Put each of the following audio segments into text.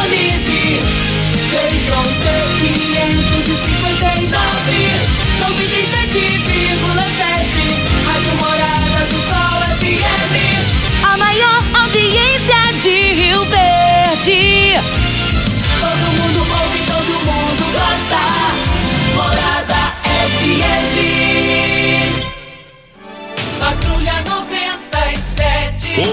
Sintonize. Feitron T559. 97,7.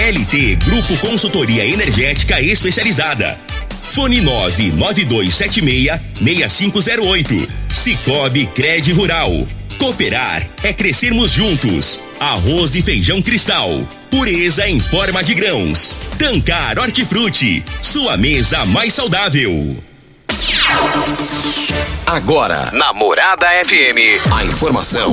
LT Grupo Consultoria Energética Especializada. Fone 99276-6508. Cicobi Cred Rural. Cooperar é crescermos juntos. Arroz e feijão cristal. Pureza em forma de grãos. Tancar Hortifruti. Sua mesa mais saudável. Agora, na Morada FM, a informação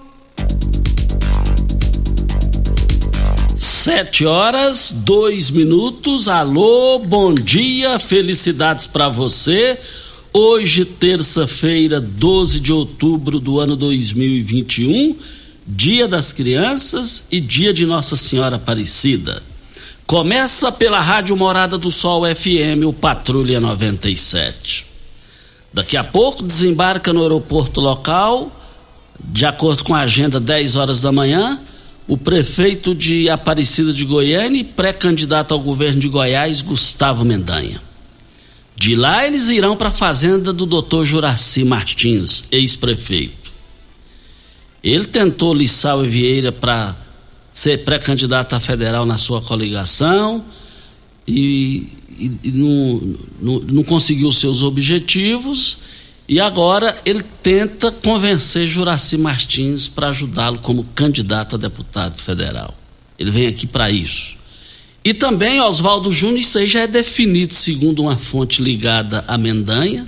Sete horas, dois minutos. Alô, bom dia, felicidades para você. Hoje, terça-feira, 12 de outubro do ano 2021, Dia das Crianças e Dia de Nossa Senhora Aparecida. Começa pela Rádio Morada do Sol FM, o Patrulha 97. Daqui a pouco desembarca no aeroporto local, de acordo com a agenda, 10 horas da manhã o prefeito de Aparecida de Goiânia e pré-candidato ao governo de Goiás, Gustavo Mendanha. De lá eles irão para a fazenda do Dr. Juraci Martins, ex-prefeito. Ele tentou Lissau e Vieira para ser pré-candidato a federal na sua coligação e, e, e não, não, não conseguiu seus objetivos e agora ele tenta convencer Juraci Martins para ajudá-lo como candidato a deputado federal. Ele vem aqui para isso. E também Oswaldo Júnior, isso aí já é definido segundo uma fonte ligada a Mendanha,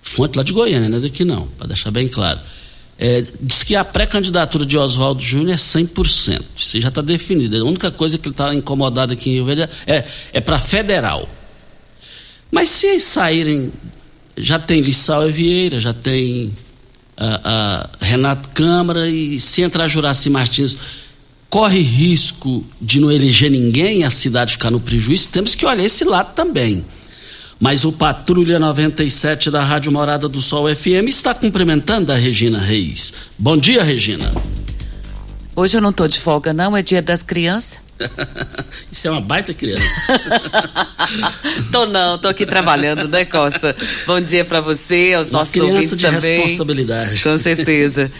fonte lá de Goiânia, não é daqui não, para deixar bem claro. É, diz que a pré-candidatura de Oswaldo Júnior é 100%. Isso já está definido. A única coisa que ele está incomodado aqui em Rio Verde é, é para federal. Mas se saírem já tem Lissau e Vieira, já tem a, a Renato Câmara e se entrar Juraci Martins corre risco de não eleger ninguém, a cidade ficar no prejuízo, temos que olhar esse lado também. Mas o Patrulha 97 da Rádio Morada do Sol FM está cumprimentando a Regina Reis. Bom dia, Regina. Hoje eu não tô de folga, não, é dia das crianças. Isso é uma baita criança. tô não, tô aqui trabalhando, né, Costa? Bom dia para você, aos uma nossos ouvintes de também. responsabilidade. Com certeza.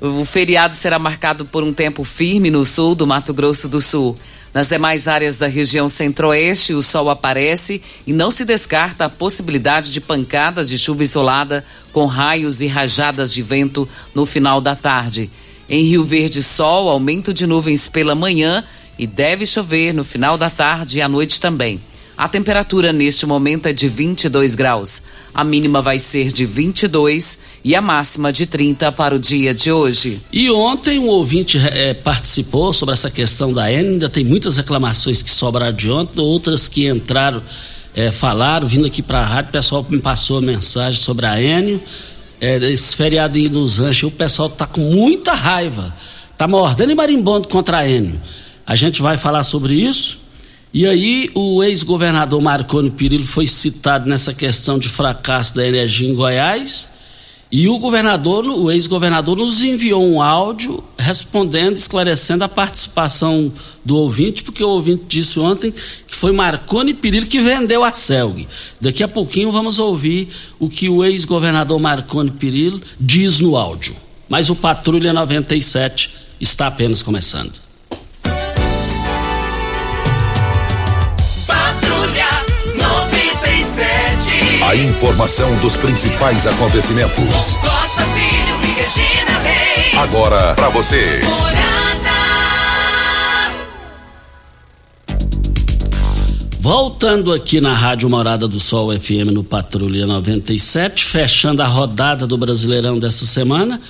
O feriado será marcado por um tempo firme no sul do Mato Grosso do Sul. Nas demais áreas da região centro-oeste, o sol aparece e não se descarta a possibilidade de pancadas de chuva isolada com raios e rajadas de vento no final da tarde. Em Rio Verde, sol, aumento de nuvens pela manhã e deve chover no final da tarde e à noite também. A temperatura neste momento é de 22 graus. A mínima vai ser de 22 e a máxima de 30 para o dia de hoje. E ontem um ouvinte eh, participou sobre essa questão da N. Ainda tem muitas reclamações que sobraram de ontem, outras que entraram, eh, falaram, vindo aqui para a rádio. O pessoal me passou a mensagem sobre a N. esse feriado aí nos Anjos, o pessoal tá com muita raiva tá mordendo e marimbondo contra a Enio. A gente vai falar sobre isso. E aí o ex-governador Marconi Perillo foi citado nessa questão de fracasso da energia em Goiás. E o governador, o ex-governador, nos enviou um áudio respondendo, esclarecendo a participação do ouvinte, porque o ouvinte disse ontem que foi Marconi Perillo que vendeu a CELG. Daqui a pouquinho vamos ouvir o que o ex-governador Marconi Perillo diz no áudio. Mas o Patrulha 97 está apenas começando. A informação dos principais acontecimentos. Costa Filho e Regina Reis. Agora para você. Voltando aqui na Rádio Morada do Sol FM no Patrulha 97, fechando a rodada do Brasileirão dessa semana,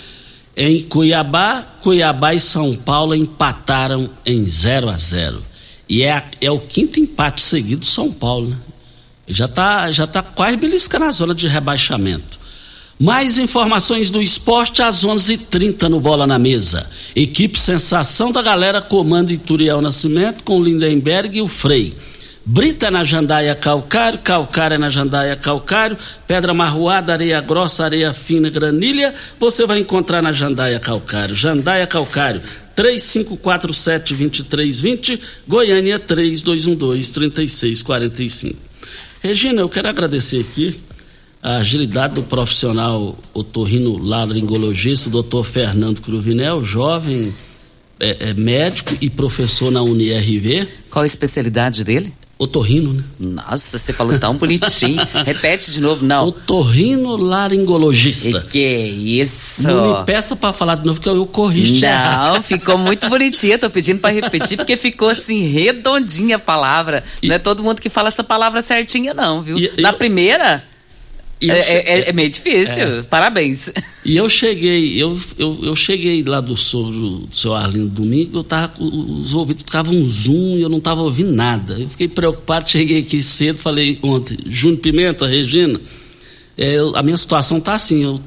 em Cuiabá, Cuiabá e São Paulo empataram em 0 a 0 E é, é o quinto empate seguido do São Paulo, né? Já tá, já tá quase beliscando a zona de rebaixamento. Mais informações do esporte às 11:30 no Bola na Mesa. Equipe Sensação da Galera comanda Ituriel Nascimento com Lindenberg e o Frei. Brita na Jandaia Calcário, Calcária na Jandaia Calcário, Pedra Marroada, Areia Grossa, Areia Fina, Granilha, você vai encontrar na Jandaia Calcário. Jandaia Calcário, 3547-2320, Goiânia 3212-3645. Regina, eu quero agradecer aqui a agilidade do profissional otorrino laringologista, doutor Fernando Cruvinel, jovem é, é, médico e professor na UniRV, Qual a especialidade dele? Otorrino, né? Nossa, você falou tão bonitinho. Repete de novo, não. Otorrino laringologista. Que, que isso? Não me peça para falar de novo que eu, eu corrijo. Não, ficou muito bonitinha. Tô pedindo pra repetir porque ficou assim redondinha a palavra. E- Não é todo mundo que fala essa palavra certinha, não, viu? E- Na eu- primeira E é, é- é- é meio difícil. Parabéns. e eu cheguei, eu, eu, eu cheguei lá do, seu- do seu Arlindo domingo, eu tava os ouvidos ficavam um zoom e eu não tava ouvindo nada. Eu fiquei preocupado, cheguei aqui cedo, falei ontem, Júnior Pimenta, Regina, é, eu- a minha situação tá assim, eu-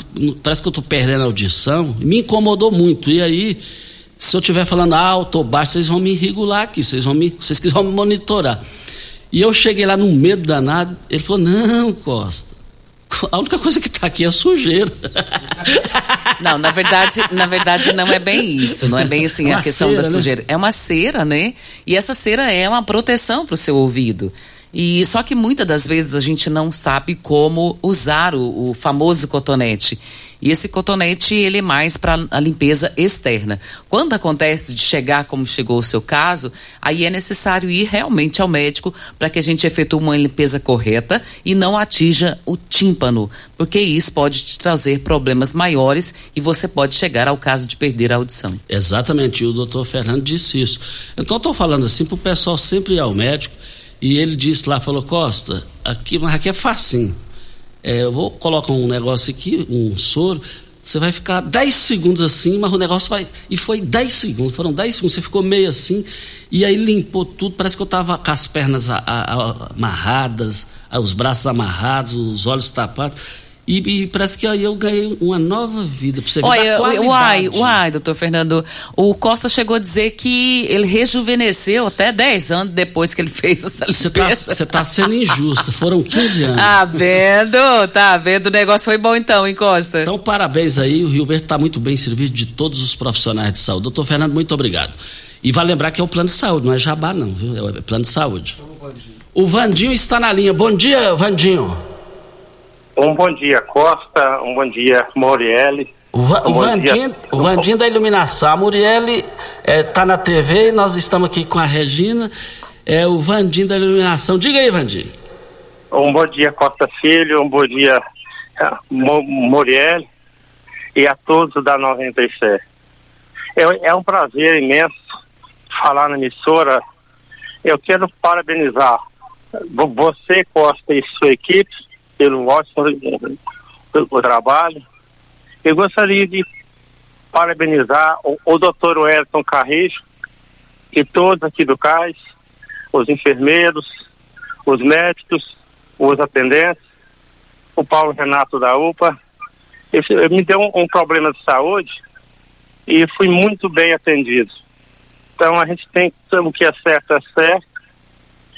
parece que eu tô perdendo a audição, me incomodou muito. E aí, se eu estiver falando alto ou baixo, vocês vão me regular aqui, vocês vão me, vocês vão me monitorar. E eu cheguei lá num medo danado, ele falou, não, Costa, a única coisa que tá aqui é sujeira. Não, na verdade, na verdade não é bem isso, não é bem assim É a uma questão cera, da né? sujeira. É uma cera, né? E essa cera é uma proteção para o seu ouvido. E só que muitas das vezes a gente não sabe como usar o, o famoso cotonete. E esse cotonete ele é mais para a limpeza externa. Quando acontece de chegar como chegou o seu caso, aí é necessário ir realmente ao médico para que a gente efetue uma limpeza correta e não atinja o tímpano, porque isso pode te trazer problemas maiores e você pode chegar ao caso de perder a audição. Exatamente, e o doutor Fernando disse isso. Então, estou falando assim para o pessoal sempre ir ao médico, e ele disse lá, falou, Costa, aqui, mas aqui é facinho. É, eu vou colocar um negócio aqui, um soro, você vai ficar 10 segundos assim, mas o negócio vai. E foi 10 segundos, foram 10 segundos, você ficou meio assim, e aí limpou tudo, parece que eu estava com as pernas a- a- a- amarradas, os braços amarrados, os olhos tapados. E, e parece que aí eu ganhei uma nova vida, pra você Olha, qualidade. uai, uai, doutor Fernando, o Costa chegou a dizer que ele rejuvenesceu até 10 anos depois que ele fez essa Você tá, limpeza. você tá sendo injusta. Foram 15 anos. Tá vendo? Tá vendo? O negócio foi bom então, hein, Costa? Então, parabéns aí. O Rio Verde está muito bem servido de todos os profissionais de saúde. Doutor Fernando, muito obrigado. E vai lembrar que é o plano de saúde, não é jabá, não, viu? É o plano de saúde. O Vandinho está na linha. Bom dia, Vandinho. Um bom dia, Costa. Um bom dia, Morielli. O, Va- o Vandinho, dia. o Vandinho da iluminação. A Muriele está na TV e nós estamos aqui com a Regina. É o Vandinho da iluminação. Diga aí, Vandinho. Um bom dia, Costa Filho. Um bom dia, eh, Mo-. E a todos da 97. É, é um prazer imenso falar na emissora. Eu quero parabenizar vo- você, Costa, e sua equipe pelo ótimo eh, pelo trabalho. Eu gostaria de parabenizar o, o doutor Wellington Carrijo e todos aqui do CAIS, os enfermeiros, os médicos, os atendentes, o Paulo Renato da UPA. Esse, me deu um, um problema de saúde e fui muito bem atendido. Então a gente tem que o que é certo é certo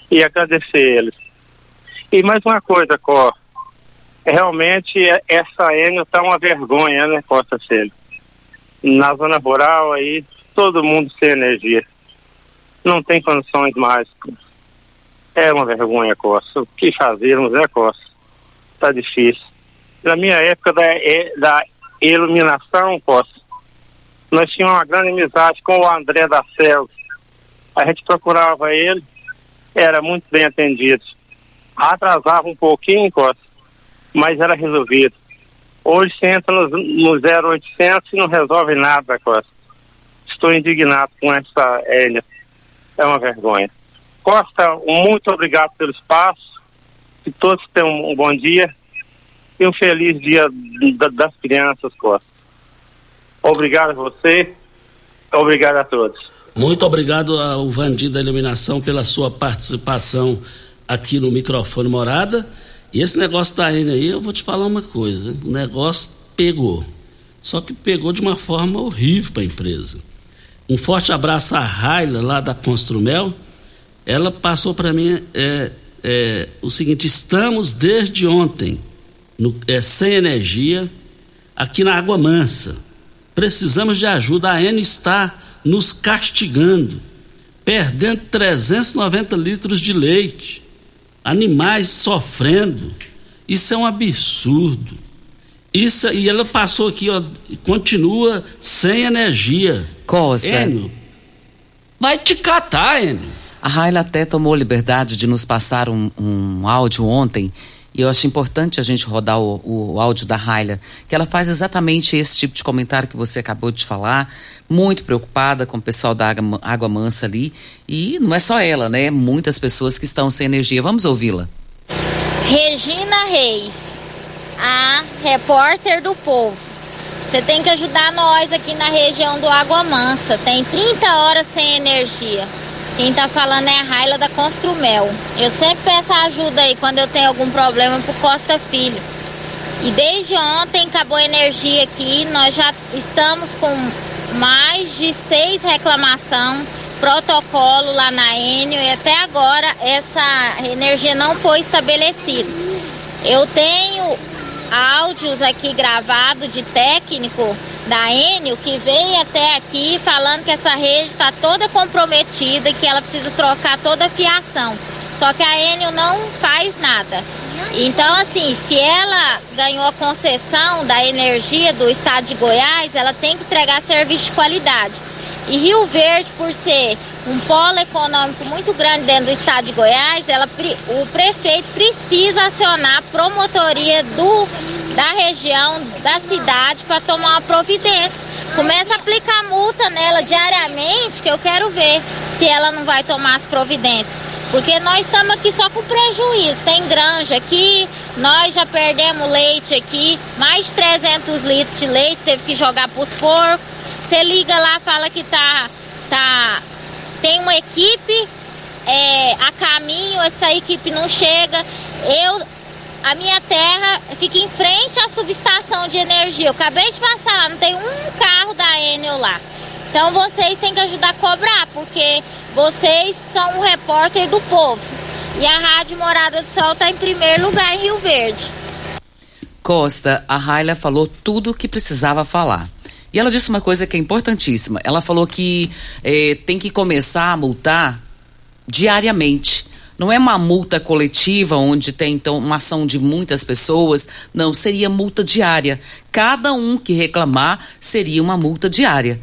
e agradecer eles. E mais uma coisa, Có, realmente é- essa Enio tá uma vergonha, né, Costa Filho? Na zona rural aí, todo mundo sem energia. Não tem condições mais. É uma vergonha, Costa. O que fazermos, né, Costa? Tá difícil. Na minha época da, e- da iluminação, Costa, nós tínhamos uma grande amizade com o André da Céu. A gente procurava ele, era muito bem atendido. Atrasava um pouquinho, Costa, mas era resolvido. Hoje você entra no, no 0800 e não resolve nada, Costa. Estou indignado com essa Hélia. É uma vergonha. Costa, muito obrigado pelo espaço. Que todos tenham um bom dia e um feliz dia da- das crianças, Costa. Obrigado a você. Obrigado a todos. Muito obrigado ao Vandir da Iluminação pela sua participação aqui no microfone Morada. E esse negócio da N aí, eu vou te falar uma coisa. O negócio pegou. Só que pegou de uma forma horrível para a empresa. Um forte abraço à Raila, lá da Construmel. Ela passou para mim é, é, o seguinte: estamos desde ontem no- é, sem energia aqui na Água Mansa. Precisamos de ajuda. A N está nos castigando, perdendo 390 litros de leite, animais sofrendo. Isso é um absurdo. Isso, e ela passou aqui, ó, continua sem energia. Costa. Enio, vai te catar, Enio. A Raila até tomou liberdade de nos passar um, um áudio ontem. E eu acho importante a gente rodar o, o áudio da Raila, que ela faz exatamente esse tipo de comentário que você acabou de falar, muito preocupada com o pessoal da Água, Água Mansa ali. E não é só ela, né? Muitas pessoas que estão sem energia. Vamos ouvi-la. Regina Reis, a repórter do povo. Você tem que ajudar nós aqui na região do Água Mansa. Tem 30 horas sem energia. Quem tá falando é a Raila da Construmel. Eu sempre peço ajuda aí quando eu tenho algum problema pro Costa Filho. E desde ontem acabou a energia aqui. Nós já estamos com mais de seis reclamação, protocolo lá na Enio e até agora essa energia não foi estabelecida. Eu tenho áudios aqui gravados de técnico da Enio que veio até aqui falando que essa rede está toda comprometida e que ela precisa trocar toda a fiação. Só que a Enio não faz nada. Então, assim, se ela ganhou a concessão da energia do estado de Goiás, ela tem que entregar serviço de qualidade. E Rio Verde, por ser um polo econômico muito grande dentro do estado de Goiás, ela, o prefeito precisa acionar a promotoria do, da região, da cidade, para tomar uma providência. Começa a aplicar multa nela diariamente, que eu quero ver se ela não vai tomar as providências. Porque nós estamos aqui só com prejuízo. Tem granja aqui, nós já perdemos leite aqui, mais de 300 litros de leite, teve que jogar para os porcos. Você liga lá, fala que tá, tá, tem uma equipe é, a caminho, essa equipe não chega. Eu, a minha terra fica em frente à subestação de energia. Eu acabei de passar lá, não tem um carro da Enel lá. Então vocês têm que ajudar a cobrar, porque vocês são um repórter do povo. E a Rádio Morada do Sol está em primeiro lugar em Rio Verde. Costa, a Raila falou tudo o que precisava falar. E ela disse uma coisa que é importantíssima. Ela falou que eh, tem que começar a multar diariamente. Não é uma multa coletiva onde tem então uma ação de muitas pessoas. Não, seria multa diária. Cada um que reclamar seria uma multa diária.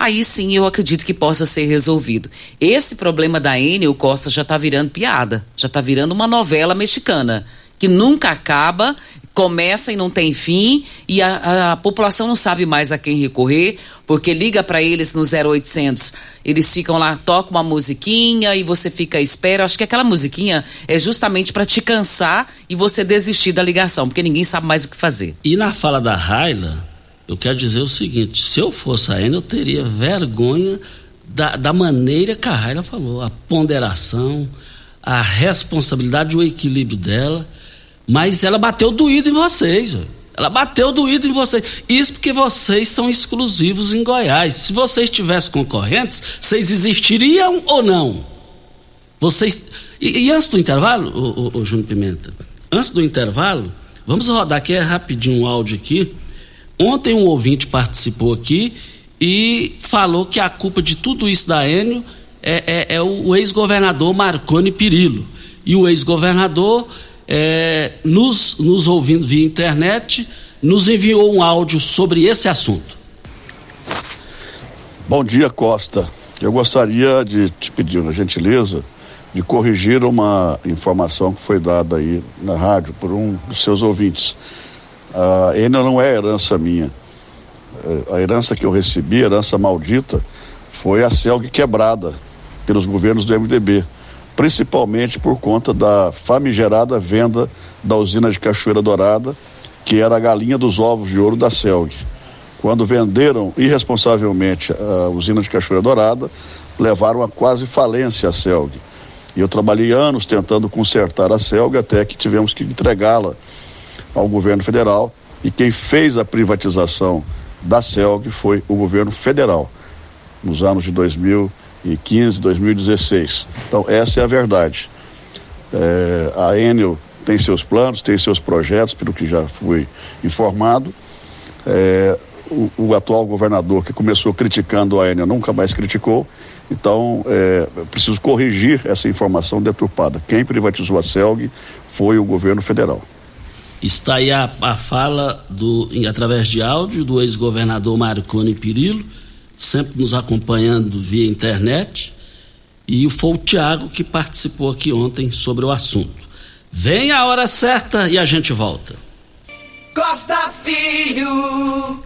Aí sim eu acredito que possa ser resolvido. Esse problema da Enel Costa já está virando piada, já está virando uma novela mexicana que nunca acaba, começa e não tem fim, e a, a- população não sabe mais a quem recorrer, porque liga para eles no 0800, eles ficam lá, tocam uma musiquinha e você fica à espera. Acho que aquela musiquinha é justamente para te cansar e você desistir da ligação, porque ninguém sabe mais o que fazer. E na fala da Raila, eu quero dizer o seguinte: se eu fosse a Ana, eu teria vergonha da, da maneira que a Raila falou, a ponderação, a responsabilidade, o equilíbrio dela. Mas ela bateu doído em vocês. Ela bateu doído em vocês. Isso porque vocês são exclusivos em Goiás. Se vocês tivessem concorrentes, vocês existiriam ou não? Vocês. E, e antes do intervalo, o Júnior Pimenta, antes do intervalo, vamos rodar aqui é rapidinho um áudio aqui. Ontem um ouvinte participou aqui e falou que a culpa de tudo isso da Enio é, é, é o ex-governador Marconi Pirillo. E o ex-governador, é, nos, nos ouvindo via internet, nos enviou um áudio sobre esse assunto. Bom dia, Costa. Eu gostaria de te pedir uma gentileza de corrigir uma informação que foi dada aí na rádio por um dos seus ouvintes. A Enel não é herança minha. É, a herança que eu recebi, a herança maldita, foi a CELG quebrada pelos governos do MDB, principalmente por conta da famigerada venda da usina de Cachoeira Dourada, que era a galinha dos ovos de ouro da CELG. Quando venderam irresponsavelmente a usina de Cachoeira Dourada, levaram a quase falência a CELG. E eu trabalhei anos tentando consertar a CELG até que tivemos que entregá-la ao governo federal. E quem fez a privatização da CELG foi o governo federal, nos anos de 2015, 2016. Então, essa é a verdade. É, a Enel tem seus planos, tem seus projetos, pelo que já fui informado. É, o, o, atual governador que começou criticando a Enel nunca mais criticou. Então, é, preciso corrigir essa informação deturpada. Quem privatizou a CELG foi o governo federal. Está aí a, a fala, do, através de áudio, do ex-governador Marconi Pirillo, sempre nos acompanhando via internet. E foi o Tiago que participou aqui ontem sobre o assunto. Vem a hora certa e a gente volta. Costa Filho.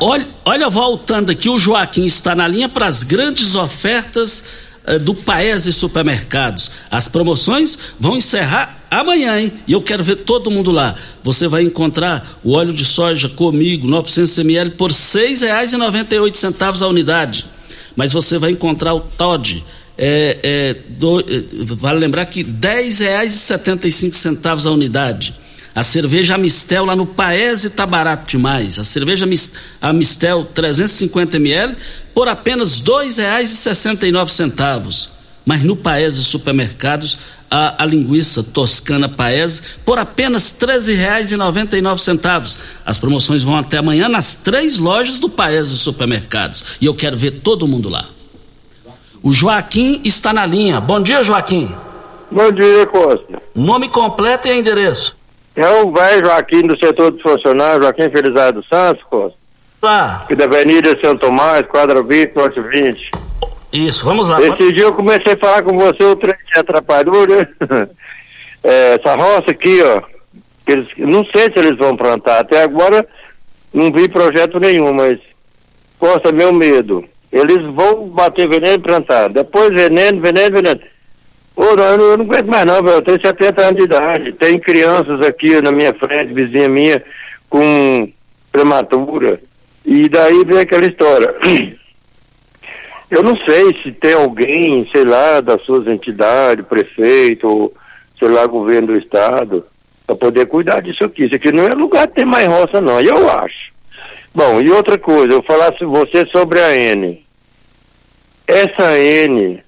Olha, olha, voltando aqui, o Joaquim está na linha para as grandes ofertas uh, do Paese Supermercados. As promoções vão encerrar amanhã, hein? E eu quero ver todo mundo lá. Você vai encontrar o óleo de soja comigo, 900 ml, por R$ 6,98 a unidade. Mas você vai encontrar o Todd. É, é, do, é, vale lembrar que R$ 10,75 a unidade. A cerveja Amistel lá no Paese tá barato demais. A cerveja Amistel 350 ml por apenas R$ 2,69. Mas no Paese Supermercados a, a linguiça toscana Paese por apenas R$ 13,99. As promoções vão até amanhã nas três lojas do Paese Supermercados. E eu quero ver todo mundo lá. O Joaquim está na linha. Bom dia, Joaquim. Bom dia, Costa. Nome completo e endereço. É o velho Joaquim do setor dos funcionários, Joaquim Felizardo Santos, Costa. Tá. Aqui da Avenida São Tomás, quadra 20, norte 20. Isso, vamos lá. Esse dia eu comecei a falar com você, o trem que atrapalhou, né? É, essa roça aqui, ó, eles, não sei se eles vão plantar. Até agora não vi projeto nenhum, mas Costa, meu medo. Eles vão bater veneno e plantar. Depois veneno, veneno, veneno. Ô, não, eu não aguento mais não, velho. Eu tenho 70 anos de idade. Tem crianças aqui na minha frente, vizinha minha, com prematura. E daí vem aquela história. Eu não sei se tem alguém, sei lá, das suas entidades, prefeito, sei lá, governo do estado, para poder cuidar disso aqui. Isso aqui não é lugar de ter mais roça, não, eu acho. Bom, e outra coisa, eu falasse você sobre a N. Essa N,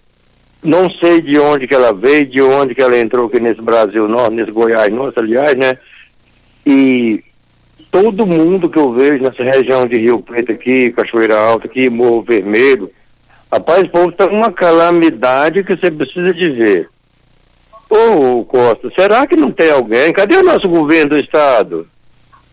não sei de onde que ela veio, de onde que ela entrou aqui nesse Brasil nosso, nesse Goiás nosso, aliás, né? E todo mundo que eu vejo nessa região de Rio Preto aqui, Cachoeira Alta aqui, Morro Vermelho, Rapaz, o povo está uma calamidade que você precisa de ver. Ô, Costa, será que não tem alguém? Cadê o nosso governo do Estado?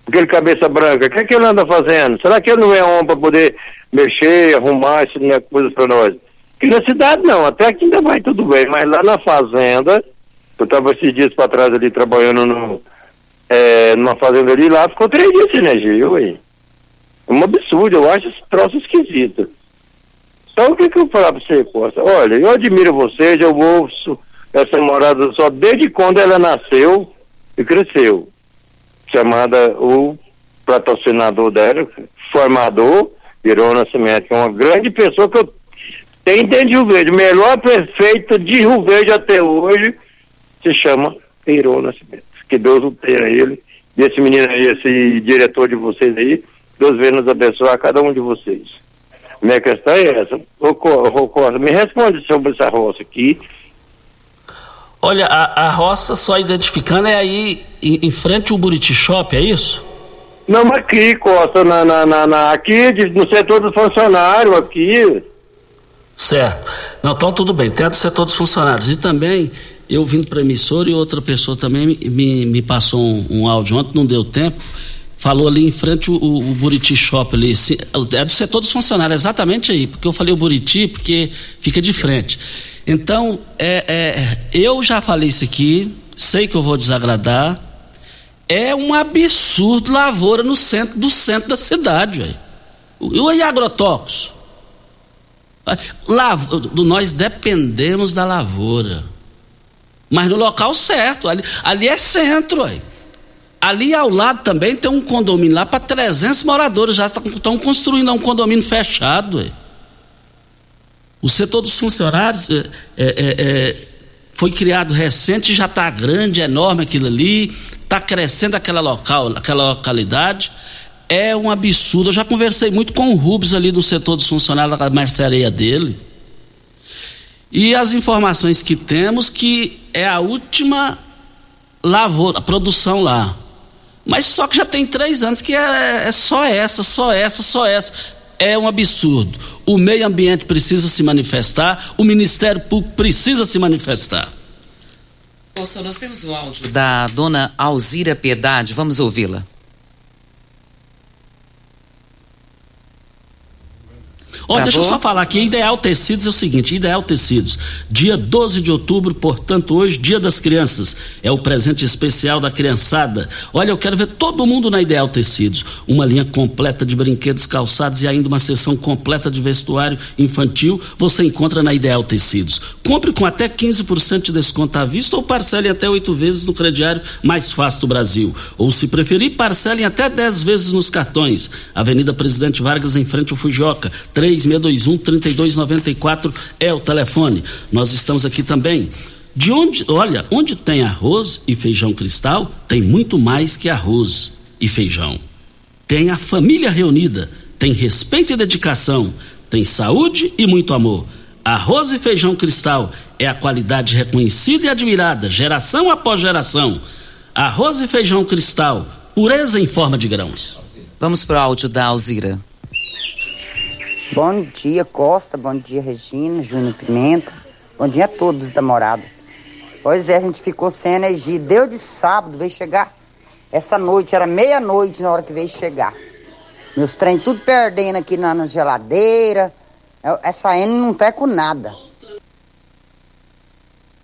Aquele cabeça branca, o que, é que ele anda fazendo? Será que ele não é homem para poder mexer, arrumar esse né, coisas para nós? Aqui na cidade não, até aqui ainda vai tudo bem, mas lá na fazenda, eu estava esses dias para trás ali trabalhando no, é, numa fazenda ali, lá ficou três dias sem energia, ué. É um absurdo, eu acho esse troço esquisito. Então, o que, que eu falar para você, Costa? Olha, eu admiro vocês, eu ouço essa morada só desde quando ela nasceu e cresceu. Chamada o patrocinador dela, formador, virou Nascimento, é uma grande pessoa que eu tenho dentro de Rio Verde. Melhor prefeito de Rio Verde até hoje se chama Irô Nascimento. Que Deus o tenha ele desse menino aí, esse diretor de vocês aí. Deus venha nos abençoar cada um de vocês. Minha questão é essa. Ô, Co- ô, Costa, me responde sobre essa roça aqui. Olha, a, a roça só identificando é aí em, em frente ao Buriti Shop, é isso? Não, mas aqui, Costa, na, na, na, na- aqui no setor dos funcionários, aqui. Certo. Não, então tudo bem, tem a do setor dos funcionários. E também, eu vim para a emissora e outra pessoa também me, me, me passou um, um áudio ontem, não deu tempo. Falou ali em frente o, o, Buriti Shop ali. É do setor dos funcionários, exatamente aí. Porque eu falei o Buriti, porque fica de frente. Então, é, é, eu já falei isso aqui, sei que eu vou desagradar. É um absurdo lavoura no centro do centro da cidade, velho. E agrotóxicos? Lav- nós dependemos da lavoura. Mas no local certo. Ali, ali é centro. Aí. Ali ao lado também tem um condomínio lá para 300 moradores. Já estão construindo um condomínio fechado. Aí. O setor dos funcionários é, é, é, é, foi criado recente, já está grande, enorme aquilo ali. Está crescendo aquela, local, aquela localidade. É um absurdo. Eu já conversei muito com o Rubens ali do setor dos funcionários da mercearia dele. E as informações que temos que é a última lavoura, a produção lá. Mas só que já tem três anos que é, é só essa, só essa, só essa. É um absurdo. O meio ambiente precisa se manifestar, o Ministério Público precisa se manifestar. Moça, nós temos o áudio da dona Alzira Piedade, vamos ouvi-la. Ó, deixa eu Travou? só falar aqui, Ideal Tecidos é o seguinte, Ideal Tecidos, dia 12 de outubro, portanto hoje, dia das crianças, é o presente especial da criançada. Olha, eu quero ver todo mundo na Ideal Tecidos, uma linha completa de brinquedos, calçados e ainda uma seção completa de vestuário infantil, você encontra na Ideal Tecidos. Compre com até 15% de desconto à vista ou parcele até oito vezes no crediário mais fácil do Brasil. Ou se preferir, parcelem até 10 vezes nos cartões. Avenida Presidente Vargas, em frente ao Fujioka, 3621-3294 é o telefone. Nós estamos aqui também. De onde, olha, onde tem arroz e feijão cristal, tem muito mais que arroz e feijão. Tem a família reunida, tem respeito e dedicação, tem saúde e muito amor. Arroz e feijão cristal é a qualidade reconhecida e admirada, geração após geração. Arroz e feijão cristal, pureza em forma de grãos. Vamos pro áudio da Alzira. Bom dia, Costa. Bom dia, Regina, Júnior Pimenta. Bom dia a todos da morada. Pois é, a gente ficou sem energia. Deu de sábado, veio chegar essa noite, era meia-noite na hora que veio chegar. Meus trem tudo perdendo aqui na, na geladeira. Essa N não tá com nada.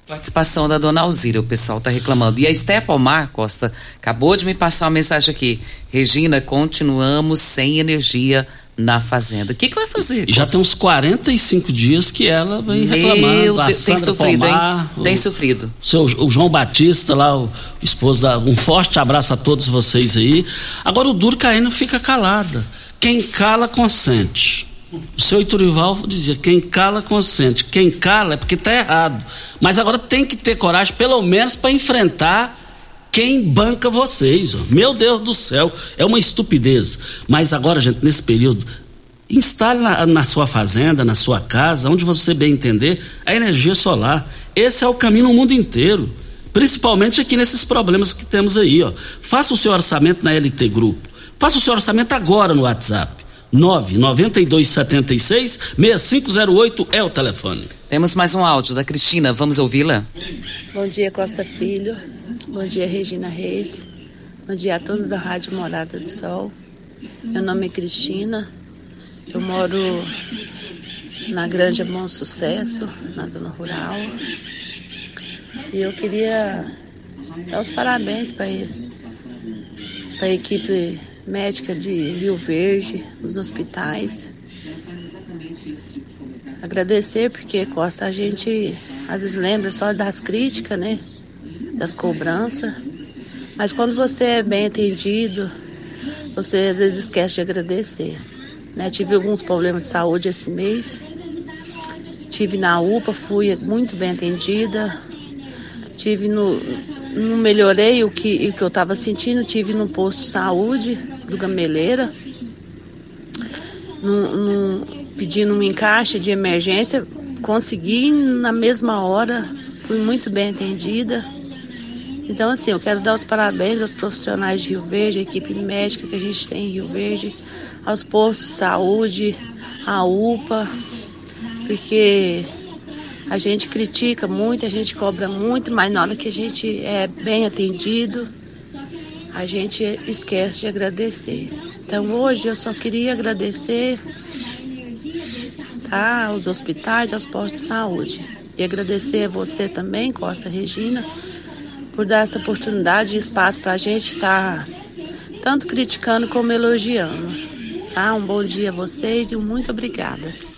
Participação da dona Alzira, o pessoal está reclamando. E a Esté Palmar Costa acabou de me passar uma mensagem aqui. Regina, continuamos sem energia na fazenda. O que, que vai fazer? Já tem uns 45 dias que ela vem reclamando. Meu a Deus, tem sofrido, hein? o- Tem sofrido. seu, o João Batista lá, o esposo da. Um forte abraço a todos vocês aí. Agora o duro caindo fica calada. Quem cala, consente. O seu Iturival dizia: quem cala, consente. Quem cala é porque está errado. Mas agora tem que ter coragem, pelo menos, para enfrentar quem banca vocês. Meu Deus do céu, é uma estupidez. Mas agora, gente, nesse período, instale na, na sua fazenda, na sua casa, onde você bem entender, a energia solar. Esse é o caminho no mundo inteiro. Principalmente aqui nesses problemas que temos aí, ó. Faça o seu orçamento na LT Grupo. Faça o seu orçamento agora no WhatsApp. 99276 6508 é o telefone. Temos mais um áudio da Cristina, vamos ouvi-la? Bom dia, Costa Filho. Bom dia, Regina Reis. Bom dia a todos da Rádio Morada do Sol. Meu nome é Cristina. Eu moro na Granja Bom Sucesso, na zona rural. E eu queria dar os parabéns para a equipe médica de Rio Verde, os hospitais. Agradecer porque Costa a gente às vezes lembra só das críticas, né? Das cobranças. Mas quando você é bem atendido, você às vezes esquece de agradecer. Né? Tive alguns problemas de saúde esse mês. Tive na UPA, fui muito bem atendida. Tive no, não melhorei o que, o que eu estava sentindo, tive no posto de saúde do Gameleira, pedindo um encaixe de emergência, consegui na mesma hora, fui muito bem atendida. Então, assim, eu quero dar os parabéns aos profissionais de Rio Verde, a equipe médica que a gente tem em Rio Verde, aos postos de saúde, à UPA, porque a gente critica muito, a gente cobra muito, mas na hora que a gente é bem atendido, a gente esquece de agradecer. Então hoje eu só queria agradecer tá, aos hospitais, aos postos de saúde. E agradecer a você também, Costa Regina, por dar essa oportunidade e espaço para a gente estar tá, tanto criticando como elogiando. Tá? Um bom dia a vocês e muito obrigada.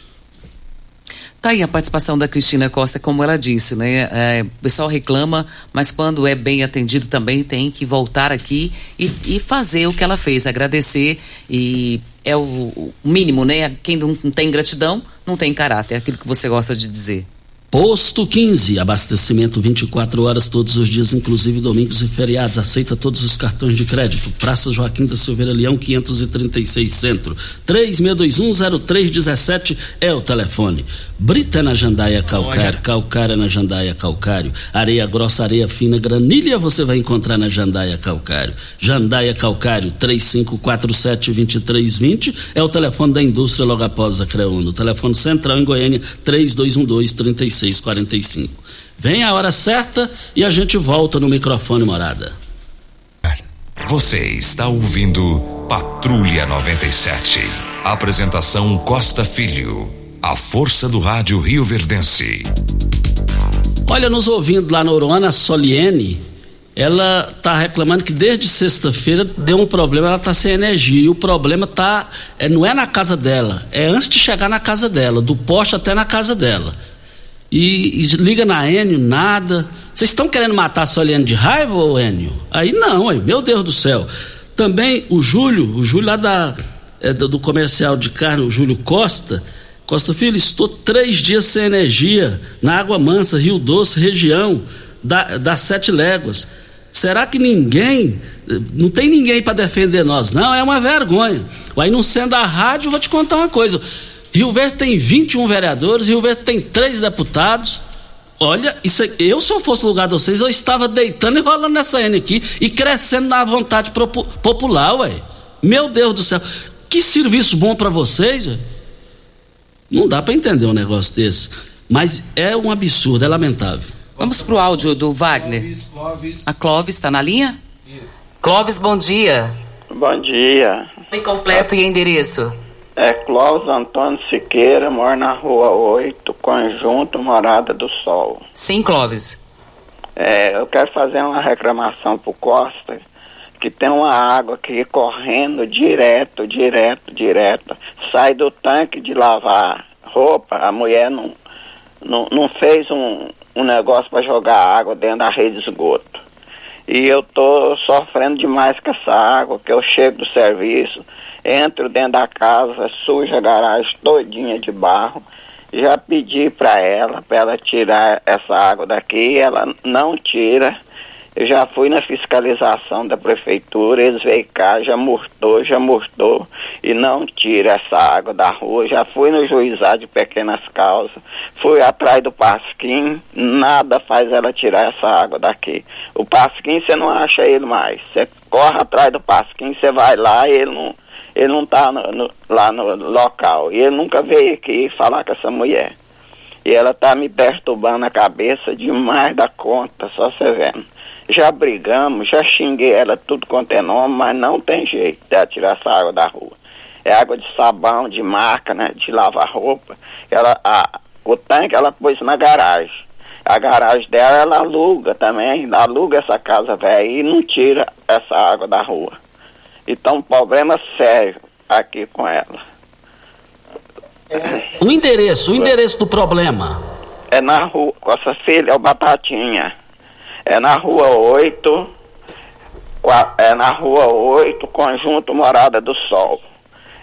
Tá aí a participação da Cristina Costa, como ela disse, né? É, o pessoal reclama, mas quando é bem atendido também tem que voltar aqui e, e fazer o que ela fez, agradecer e é o, o mínimo, né? Quem não tem gratidão não tem caráter, é aquilo que você gosta de dizer. Posto 15, abastecimento 24 horas todos os dias, inclusive domingos e feriados. Aceita todos os cartões de crédito. Praça Joaquim da Silveira Leão, 536 Centro. 36210317 é o telefone. Brita na Jandaia Calcário, Calcária na Jandaia Calcário. Areia grossa, areia fina, granilha você vai encontrar na Jandaia Calcário. Jandaia Calcário, 3547-2320 é o telefone da indústria logo após a Creuno. Telefone central em Goiânia, 3212-36 3645. Vem a hora certa e a gente volta no microfone morada. Você está ouvindo Patrulha 97. Apresentação Costa Filho. A força do rádio Rio Verdense. Olha, nos ouvindo lá no Uruana, a Soliene, ela tá reclamando que desde sexta-feira deu um problema, ela tá sem energia. E o problema tá, é, não é na casa dela, é antes de chegar na casa dela, do poste até na casa dela e, e liga na Enio, nada. Vocês estão querendo matar a Soliane de raiva, ô Enio? Aí não, aí, meu Deus do céu. Também o Júlio, o Júlio lá da, é, do comercial de carne, o Júlio Costa. Costa Filho, estou três dias sem energia na Água Mansa, Rio Doce, região da, das Sete Léguas. Será que ninguém, não tem ninguém para defender nós? Não, é uma vergonha. Aí não sendo a rádio, vou te contar uma coisa. Rio Verde tem 21 vereadores, Rio Verde tem três deputados. Olha, isso, eu se eu fosse no lugar de vocês, eu estava deitando e rolando nessa N aqui e crescendo na vontade popular, ué. Meu Deus do céu, que serviço bom para vocês, ué. Não dá para entender um negócio desse. Mas é um absurdo, é lamentável. Vamos pro áudio do Wagner. Clóvis, Clóvis. A Clóvis está na linha? Isso. Clóvis, bom dia. Bom dia. Bem completo e endereço. É Clóvis Antônio Siqueira, mora na rua 8, conjunto Morada do Sol. Sim, Clóvis. É, eu quero fazer uma reclamação pro Costa, que tem uma água aqui correndo direto, direto, direto. Sai do tanque de lavar roupa, a mulher não, não, não fez um, um negócio para jogar água dentro da rede de esgoto. E eu tô sofrendo demais com essa água, que eu chego do serviço, entro dentro da casa, suja a garagem todinha de barro. Já pedi para ela, para ela tirar essa água daqui, ela não tira. Eu já fui na fiscalização da prefeitura, eles veio cá, já murtou, já murtou e não tira essa água da rua. Já fui no juizado de pequenas causas, fui atrás do Pasquim, nada faz ela tirar essa água daqui. O Pasquim você não acha ele mais. Você corre atrás do Pasquim, você vai lá e ele não ele não está lá no local. E ele nunca veio aqui falar com essa mulher. E ela está me perturbando a cabeça demais da conta, só você vendo. Já brigamos, já xinguei ela tudo quanto é nome, mas não tem jeito de tirar essa água da rua. É água de sabão, de marca, né? De lavar roupa. Ela, a, o tanque ela pôs na garagem. A garagem dela ela aluga também, aluga essa casa velha e não tira essa água da rua. Então, problema sério aqui com ela. O endereço, o endereço do problema. É na rua, com essa filha, é o Batatinha. É na rua 8, é na rua 8, conjunto Morada do Sol.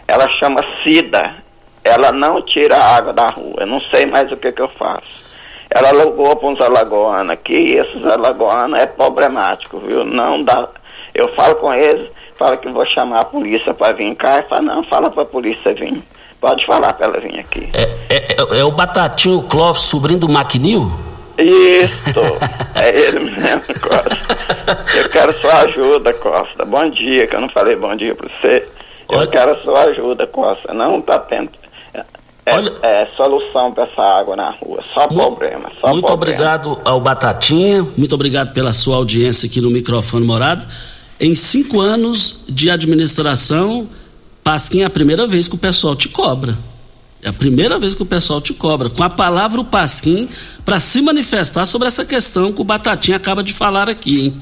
Ela chama Cida. Ela não tira a água da rua. Eu não sei mais o que, que eu faço. ela alugou para uns alagoanos aqui, e esses alagoanos é problemático, viu? Não dá. Eu falo com eles, falo que vou chamar a polícia para vir cá, e fala, não, fala para a polícia vir. Pode falar para ela vir aqui. É, é, é, é o Batatinho Clóvis, sobrinho do Maquinil? Isso, é ele mesmo, Costa. Eu quero sua ajuda, Costa. Bom dia, que eu não falei bom dia para você. Eu Olha- quero sua ajuda, Costa. Não tá tendo. É, é solução para essa água na rua. Só problema, só Muito problema. obrigado ao Batatinha, muito obrigado pela sua audiência aqui no microfone morado. Em cinco anos de administração, Pasquim é a primeira vez que o pessoal te cobra. É a primeira vez que o pessoal te cobra. Com a palavra o Pasquim para se manifestar sobre essa questão que o Batatinha acaba de falar aqui, hein?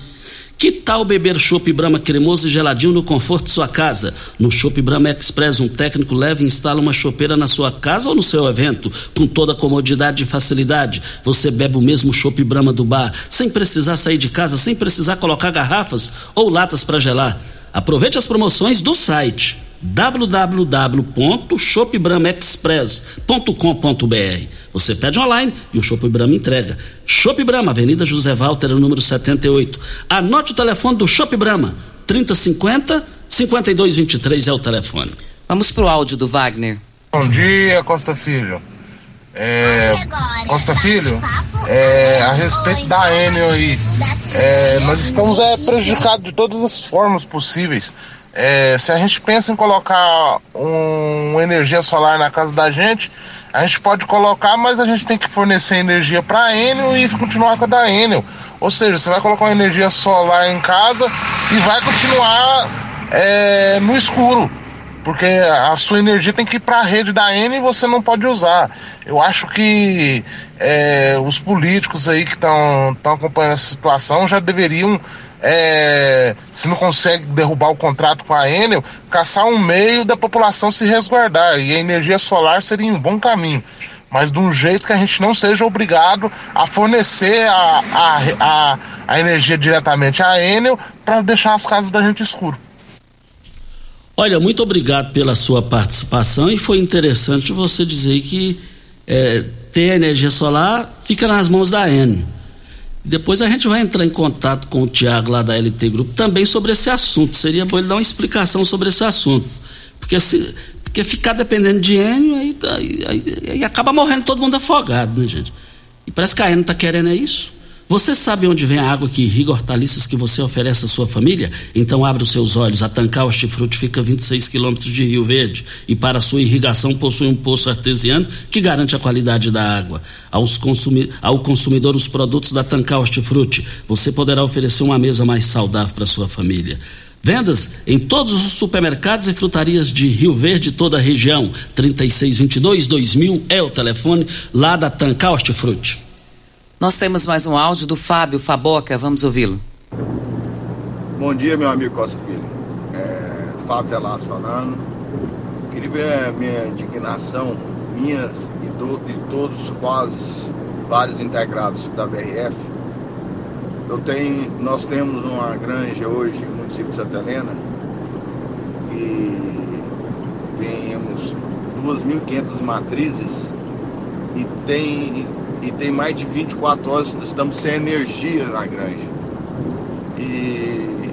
Que tal beber chopp Brahma cremoso e geladinho no conforto de sua casa? No Chopp Brahma Express, um técnico leva e instala uma chopeira na sua casa ou no seu evento, com toda comodidade e facilidade. Você bebe o mesmo chopp Brahma do bar, sem precisar sair de casa, sem precisar colocar garrafas ou latas para gelar. Aproveite as promoções do site www.shopbramaexpress.com.br. Você pede online e o Shop Brahma entrega. Shop Brahma, Avenida José Walter, número 78. Anote o telefone do Shop Brahma. 3050 5223 é o telefone. Vamos pro áudio do Wagner. Bom dia, Costa Filho. É, Costa Filho, é, a respeito da Enel aí, é, nós estamos é, prejudicados de todas as formas possíveis. É, se a gente pensa em colocar um, energia solar na casa da gente, a gente pode colocar, mas a gente tem que fornecer energia para a Enel e continuar com a da Enel. Ou seja, você vai colocar uma energia solar em casa e vai continuar é, no escuro porque a sua energia tem que ir para a rede da N e você não pode usar. Eu acho que é, os políticos aí que estão acompanhando essa situação já deveriam, é, se não consegue derrubar o contrato com a Enel, caçar um meio da população se resguardar. E a energia solar seria um bom caminho. Mas de um jeito que a gente não seja obrigado a fornecer a, a, a, a energia diretamente à Enel para deixar as casas da gente escuro. Olha, muito obrigado pela sua participação e foi interessante você dizer que é, ter energia solar fica nas mãos da Enel. Depois a gente vai entrar em contato com o Tiago lá da LT Grupo também sobre esse assunto. Seria bom ele dar uma explicação sobre esse assunto. Porque, se, porque ficar dependendo de Enel, aí, tá- aí, aí- aí acaba morrendo todo mundo afogado, né, gente? E parece que a Enel está querendo é isso. Você sabe onde vem a água que irriga hortaliças que você oferece à sua família? Então abra os seus olhos. A Tancar Hortifruti fica a 26 quilômetros de Rio Verde e para sua irrigação possui um poço artesiano que garante a qualidade da água. Consumi ao consumidor os produtos da Tancar Hortifruti, você poderá oferecer uma mesa mais saudável para sua família. Vendas em todos os supermercados e frutarias de Rio Verde e toda a região. 3622-2000 é o telefone lá da Tancar Hortifruti. Nós temos mais um áudio do Fábio Faboca, vamos ouvi-lo. Bom dia, meu amigo Costa Filho. É, Fábio Velasco falando. Queria ver a minha indignação, minha e, do, e todos quase vários integrados da BRF. Eu tenho, nós temos uma granja hoje no município de Santa Helena e temos 2.500 matrizes e tem, e tem mais de 24 horas nós estamos sem energia na granja. E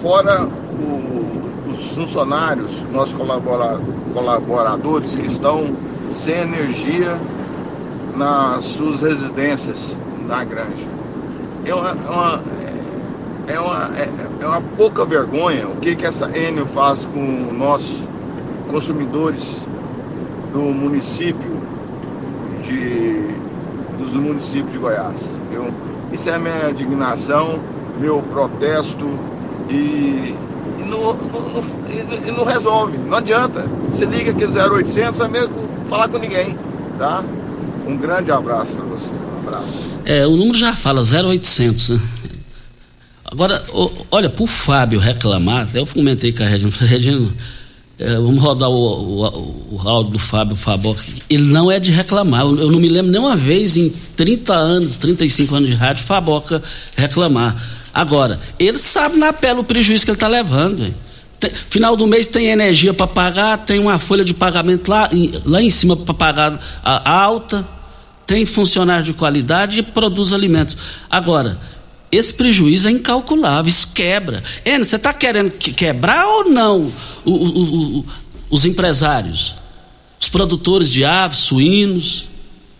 fora o- os funcionários, nossos colabora- colaboradores que estão sem energia nas suas residências na granja. É uma, é uma, é uma, é- é uma pouca vergonha o que, que essa Enel faz com nossos consumidores do município de, dos municípios de Goiás. Viu? Isso é a minha indignação, meu protesto e, e, não, não- e- não resolve, não adianta. Você liga aqui 0800, é mesmo falar com ninguém, tá? Um grande abraço para você, um abraço. É, o número já fala 0800, né? Agora, olha, pro Fábio reclamar, até eu comentei com a Regina, Regina, é, vamos rodar o, o, o áudio do Fábio Faboca. Ele não é de reclamar. Eu, eu não me lembro nenhuma vez em 30 anos, 35 anos de rádio, Faboca reclamar. Agora, ele sabe na pele o prejuízo que ele está levando. hein? Final do mês tem energia para pagar, tem uma folha de pagamento lá, em- lá em cima para pagar a, a alta. tem funcionário de qualidade e produz alimentos. Agora, esse prejuízo é incalculável, isso quebra. Enio, você está querendo que quebrar ou não o, o, o, os empresários? Os produtores de aves, suínos,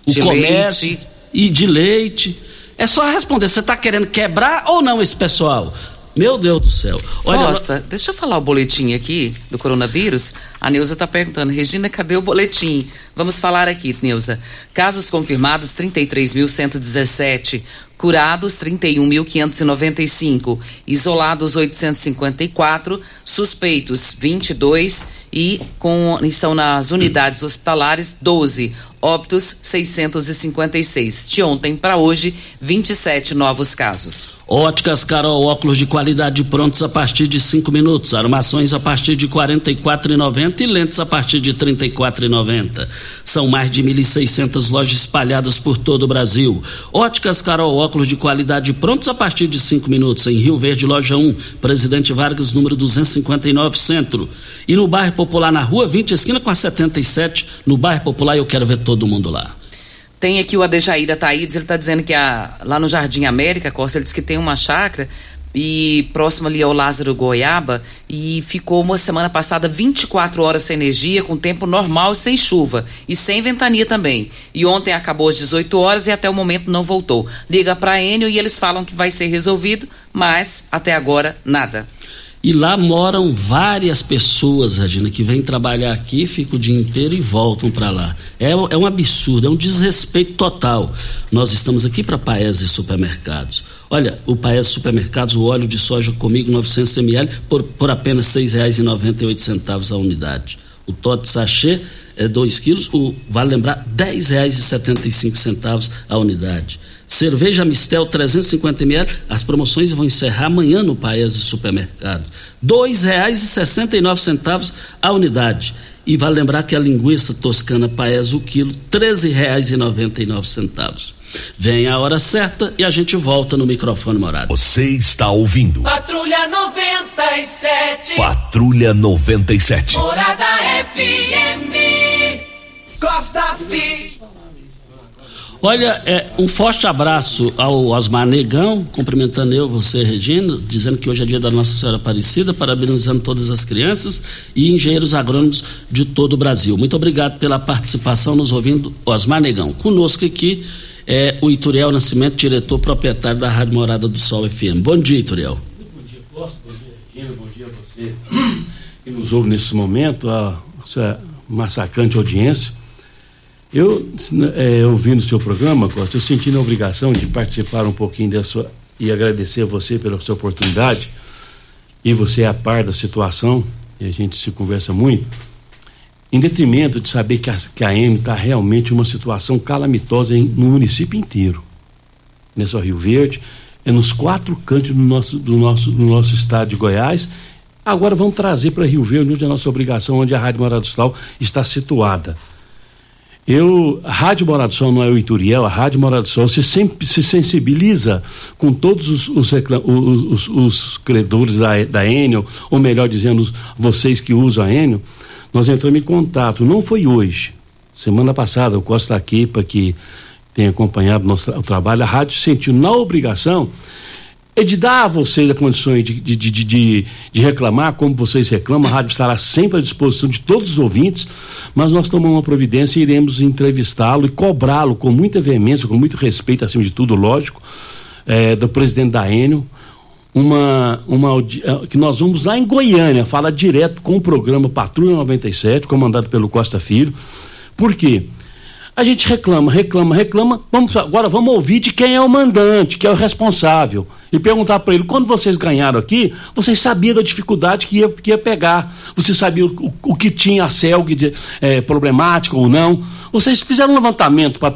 o De comércio leite. e de leite. É só responder, você está querendo quebrar ou não esse pessoal? Meu Deus do céu. Olha, Costa, deixa eu falar o boletim aqui do coronavírus. A Neuza está perguntando, Regina, cadê o boletim? Vamos falar aqui, Neuza. Casos confirmados, 33.117. Curados, 31.595. Isolados, 854. Suspeitos, 22. E com, estão nas unidades hospitalares, 12. Óbitos, 656. De ontem para hoje, 27 novos casos. Óticas Carol, óculos de qualidade prontos a partir de 5 minutos, armações a partir de R$ 44,90 e lentes a partir de R$ 34,90. São mais de 1.600 lojas espalhadas por todo o Brasil. Óticas Carol, óculos de qualidade prontos a partir de 5 minutos, em Rio Verde, loja 1, Presidente Vargas, número 259, Centro. E no bairro Popular, na rua 20, esquina com a 77, no bairro Popular, eu quero ver todo mundo lá. Tem aqui o Adejaíra Taídes, ele está dizendo que a- lá no Jardim América, Costa, ele diz que tem uma chácara e próximo ali ao Lázaro Goiaba e ficou uma semana passada 24 horas sem energia, com tempo normal sem chuva e sem ventania também. E ontem acabou às 18 horas e até o momento não voltou. Liga para Enio e eles falam que vai ser resolvido, mas até agora nada. E lá moram várias pessoas, Regina, que vêm trabalhar aqui, ficam o dia inteiro e voltam para lá. É, é um absurdo, é um desrespeito total. Nós estamos aqui para Paese Supermercados. Olha, o Paese Supermercados, o óleo de soja comigo 900 ml por, por apenas R$ 6,98 a unidade. O Tote Sachê é 2 quilos, o, vale lembrar, R$ 10,75 a unidade. Cerveja Mistel 350 ml, as promoções vão encerrar amanhã no Paese Supermercado. R$ 2,69 a unidade. E vale lembrar que a linguiça toscana Paese o quilo, R$ 13,99. Vem a hora certa e a gente volta no microfone morado. Você está ouvindo Patrulha 97. Patrulha 97. Morada FM. Costa Filho. Olha, é, um forte abraço ao Osmar Negão, cumprimentando eu, você, Regina, dizendo que hoje é dia da Nossa Senhora Aparecida, parabenizando todas as crianças e engenheiros agrônomos de todo o Brasil. Muito obrigado pela participação, nos ouvindo, Osmar Negão. Conosco aqui é o Ituriel Nascimento, diretor proprietário da Rádio Morada do Sol FM. Bom dia, Ituriel. Bom dia, Costa. Bom dia, Regina. Bom dia a você que nos ouve nesse momento, a essa massacrante audiência. Eu, é, ouvindo o seu programa, Costa, eu senti na obrigação de participar um pouquinho dessa e agradecer a você pela sua oportunidade. E você é a par da situação, e a gente se conversa muito, em detrimento de saber que a, que a M está realmente uma situação calamitosa em- no município inteiro. Não é só Rio Verde, é nos quatro cantos do nosso, do nosso, do nosso estado de Goiás. Agora vamos trazer para Rio Verde, onde é a nossa obrigação, onde a Rádio Morado do está situada. Eu, a Rádio Morado do Sol não é o Ituriel, a Rádio Morado do Sol se, sempre, se sensibiliza com todos os, os, os, os- credores da, da Enel, ou melhor dizendo, vocês que usam a Enel, nós entramos em contato. Não foi hoje. Semana passada, o Costa Quipa, que tem acompanhado nosso, o trabalho, a rádio sentiu na obrigação é de dar a vocês as condições de, de, de, de- de, reclamar, como vocês reclamam, a rádio estará sempre à disposição de todos os ouvintes, mas nós tomamos uma providência e iremos entrevistá-lo e cobrá-lo com muita veemência, com muito respeito, acima de tudo, lógico, eh, do presidente da Enel, uma, uma eh, que nós vamos lá em Goiânia falar direto com o programa Patrulha 97, comandado pelo Costa Filho. Por quê? A gente reclama, reclama, reclama. Vamos, agora vamos ouvir de quem é o mandante, que é o responsável. E perguntar para ele: quando vocês ganharam aqui, vocês sabiam da dificuldade que ia, que ia pegar. Vocês sabiam o, o que tinha a CELG de, eh, problemática ou não. Vocês fizeram um levantamento para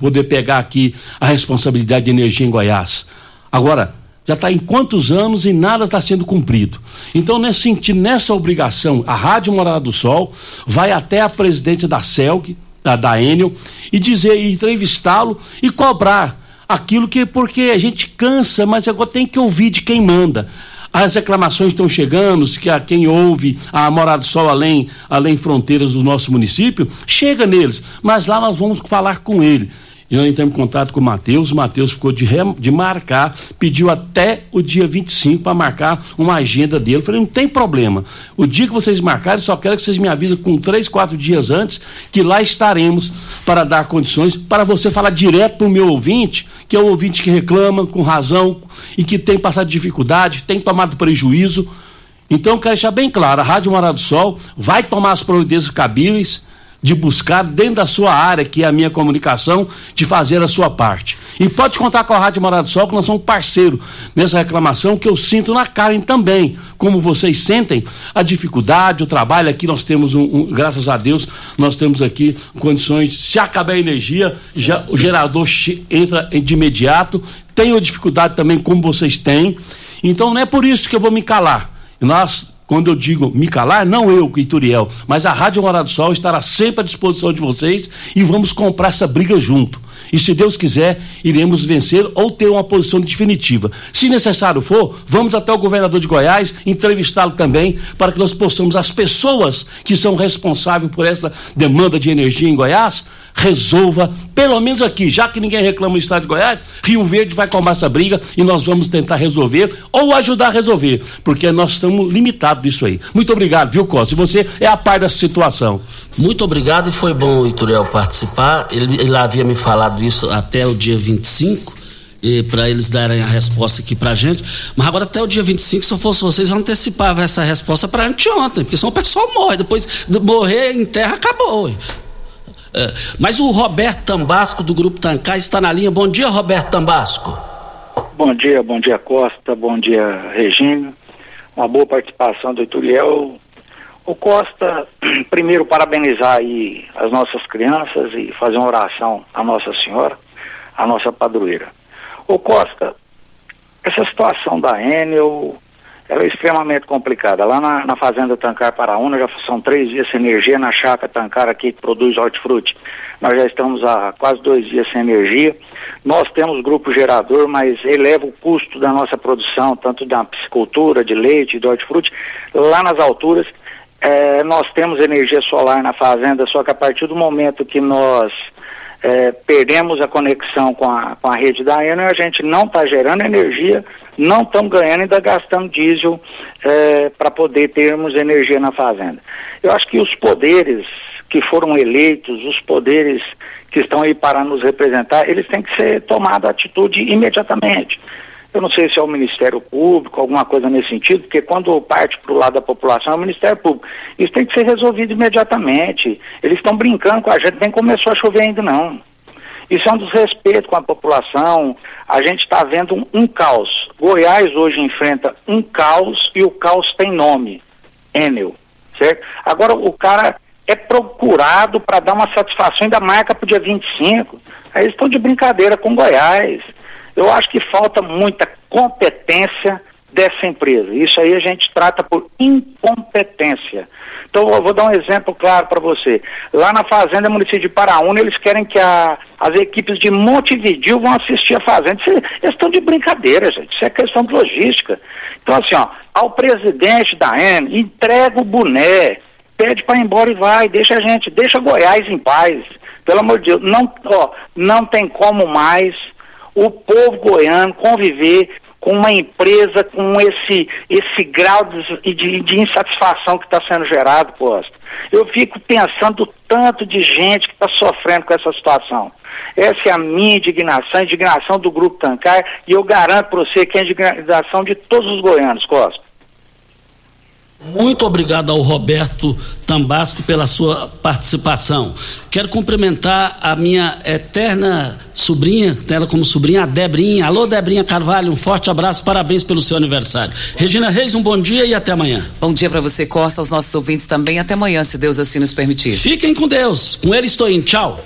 poder pegar aqui a responsabilidade de energia em Goiás. Agora, já está em quantos anos e nada está sendo cumprido. Então, nesse sentido, nessa obrigação, a Rádio Morada do Sol vai até a presidente da CELG, da, da Enel, e dizer, entrevistá-lo e cobrar aquilo que, porque a gente cansa, mas agora tem que ouvir de quem manda. As reclamações estão chegando, que a quem ouve a Morada do Sol além, além fronteiras do nosso município, chega neles, mas lá nós vamos falar com ele. E nós entramos em contato com o Matheus. O Matheus ficou de, de marcar, pediu até o dia 25 para marcar uma agenda dele. Eu falei, não tem problema. O dia que vocês marcarem, só quero que vocês me avisem com três, quatro dias antes, que lá estaremos para dar condições para você falar direto para o meu ouvinte, que é o ouvinte que reclama com razão e que tem passado dificuldade, tem tomado prejuízo. Então, quero deixar bem claro: a Rádio Morado do Sol vai tomar as providências cabíveis de buscar dentro da sua área, que é a minha comunicação, de fazer a sua parte. E pode contar com a Rádio Morado do Sol, que nós somos parceiro nessa reclamação que eu sinto na Karen também, como vocês sentem a dificuldade, o trabalho aqui nós temos um, um graças a Deus, nós temos aqui condições, se acabar a energia, já, o gerador entra de imediato, tenho dificuldade também como vocês têm. Então não é por isso que eu vou me calar. Nós quando eu digo me calar, não eu, Ituriel, mas a Rádio Morado do Sol estará sempre à disposição de vocês e vamos comprar essa briga junto. E se Deus quiser, iremos vencer ou ter uma posição definitiva. Se necessário for, vamos até o governador de Goiás, entrevistá-lo também, para que nós possamos, as pessoas que são responsáveis por essa demanda de energia em Goiás, resolva, pelo menos aqui, já que ninguém reclama no estado de Goiás, Rio Verde vai tomar essa briga e nós vamos tentar resolver ou ajudar a resolver, porque nós estamos limitados disso aí. Muito obrigado, viu, Costa? E você é a par dessa situação. Muito obrigado e foi bom o Ituriel participar. Ele, ele havia me falado isso até o dia 25 para eles darem a resposta aqui pra gente. Mas agora até o dia 25, se eu fosse vocês, eu antecipava essa resposta para anteontem, porque senão o pessoal morre. Depois de morrer em terra, acabou. É, mas o Roberto Tambasco, do Grupo Tancar, está na linha. Bom dia, Roberto Tambasco. Bom dia, bom dia Costa, bom dia Regina. Uma boa participação do Ituriel. O Costa, primeiro parabenizar aí as nossas crianças e fazer uma oração à Nossa Senhora, a nossa padroeira. O Costa, essa situação da Enel, ela é extremamente complicada. Lá na, na Fazenda Tancar Paraúna já são três dias sem energia, na chácara Tancar aqui que produz hortifruti. Nós já estamos há quase dois dias sem energia. Nós temos grupo gerador, mas eleva o custo da nossa produção, tanto da piscicultura, de leite, de hortifruti, lá nas alturas. É, nós temos energia solar na fazenda, só que a partir do momento que nós é, perdemos a conexão com a, com a rede da Enel, a gente não está gerando energia, não estamos ganhando, ainda gastando diesel é, para poder termos energia na fazenda. Eu acho que os poderes que foram eleitos, os poderes que estão aí para nos representar, eles têm que ser tomada atitude imediatamente. Eu não sei se é o Ministério Público, alguma coisa nesse sentido, porque quando parte para o lado da população é o Ministério Público. Isso tem que ser resolvido imediatamente. Eles estão brincando com a gente, nem começou a chover ainda não. Isso é um desrespeito com a população. A gente está vendo um, um, caos. Goiás hoje enfrenta um caos e o caos tem nome. Enel. Certo? Agora o cara é procurado para dar uma satisfação, ainda marca para o dia 25. Aí eles estão de brincadeira com Goiás. Eu acho que falta muita competência dessa empresa. Isso aí a gente trata por incompetência. Então eu vou dar um exemplo claro para você. Lá na fazenda município de Paraúna, eles querem que a, as equipes de Montevideo vão assistir a fazenda. Isso, eles estão de brincadeira, gente. Isso é questão de logística. Então assim, ó, ao presidente da EN, entrega o boné, pede para ir embora e vai, deixa a gente, deixa Goiás em paz. Pelo amor de Deus, não, ó, não tem como mais o povo goiano conviver com uma empresa com esse, esse grau de, de, de insatisfação que está sendo gerado, Costa. Eu fico pensando tanto de gente que está sofrendo com essa situação. Essa é a minha indignação, a indignação do Grupo Tancar, e eu garanto para você que é a indignação de todos os goianos, Costa. Muito obrigado ao Roberto Tambasco pela sua participação. Quero cumprimentar a minha eterna sobrinha, dela como sobrinha, a Debrinha. Alô, Debrinha Carvalho, um forte abraço, parabéns pelo seu aniversário. Regina Reis, um bom dia e até amanhã. Bom dia para você, Costa, aos nossos ouvintes também. Até amanhã, se Deus assim nos permitir. Fiquem com Deus. Com ele estou indo. Tchau.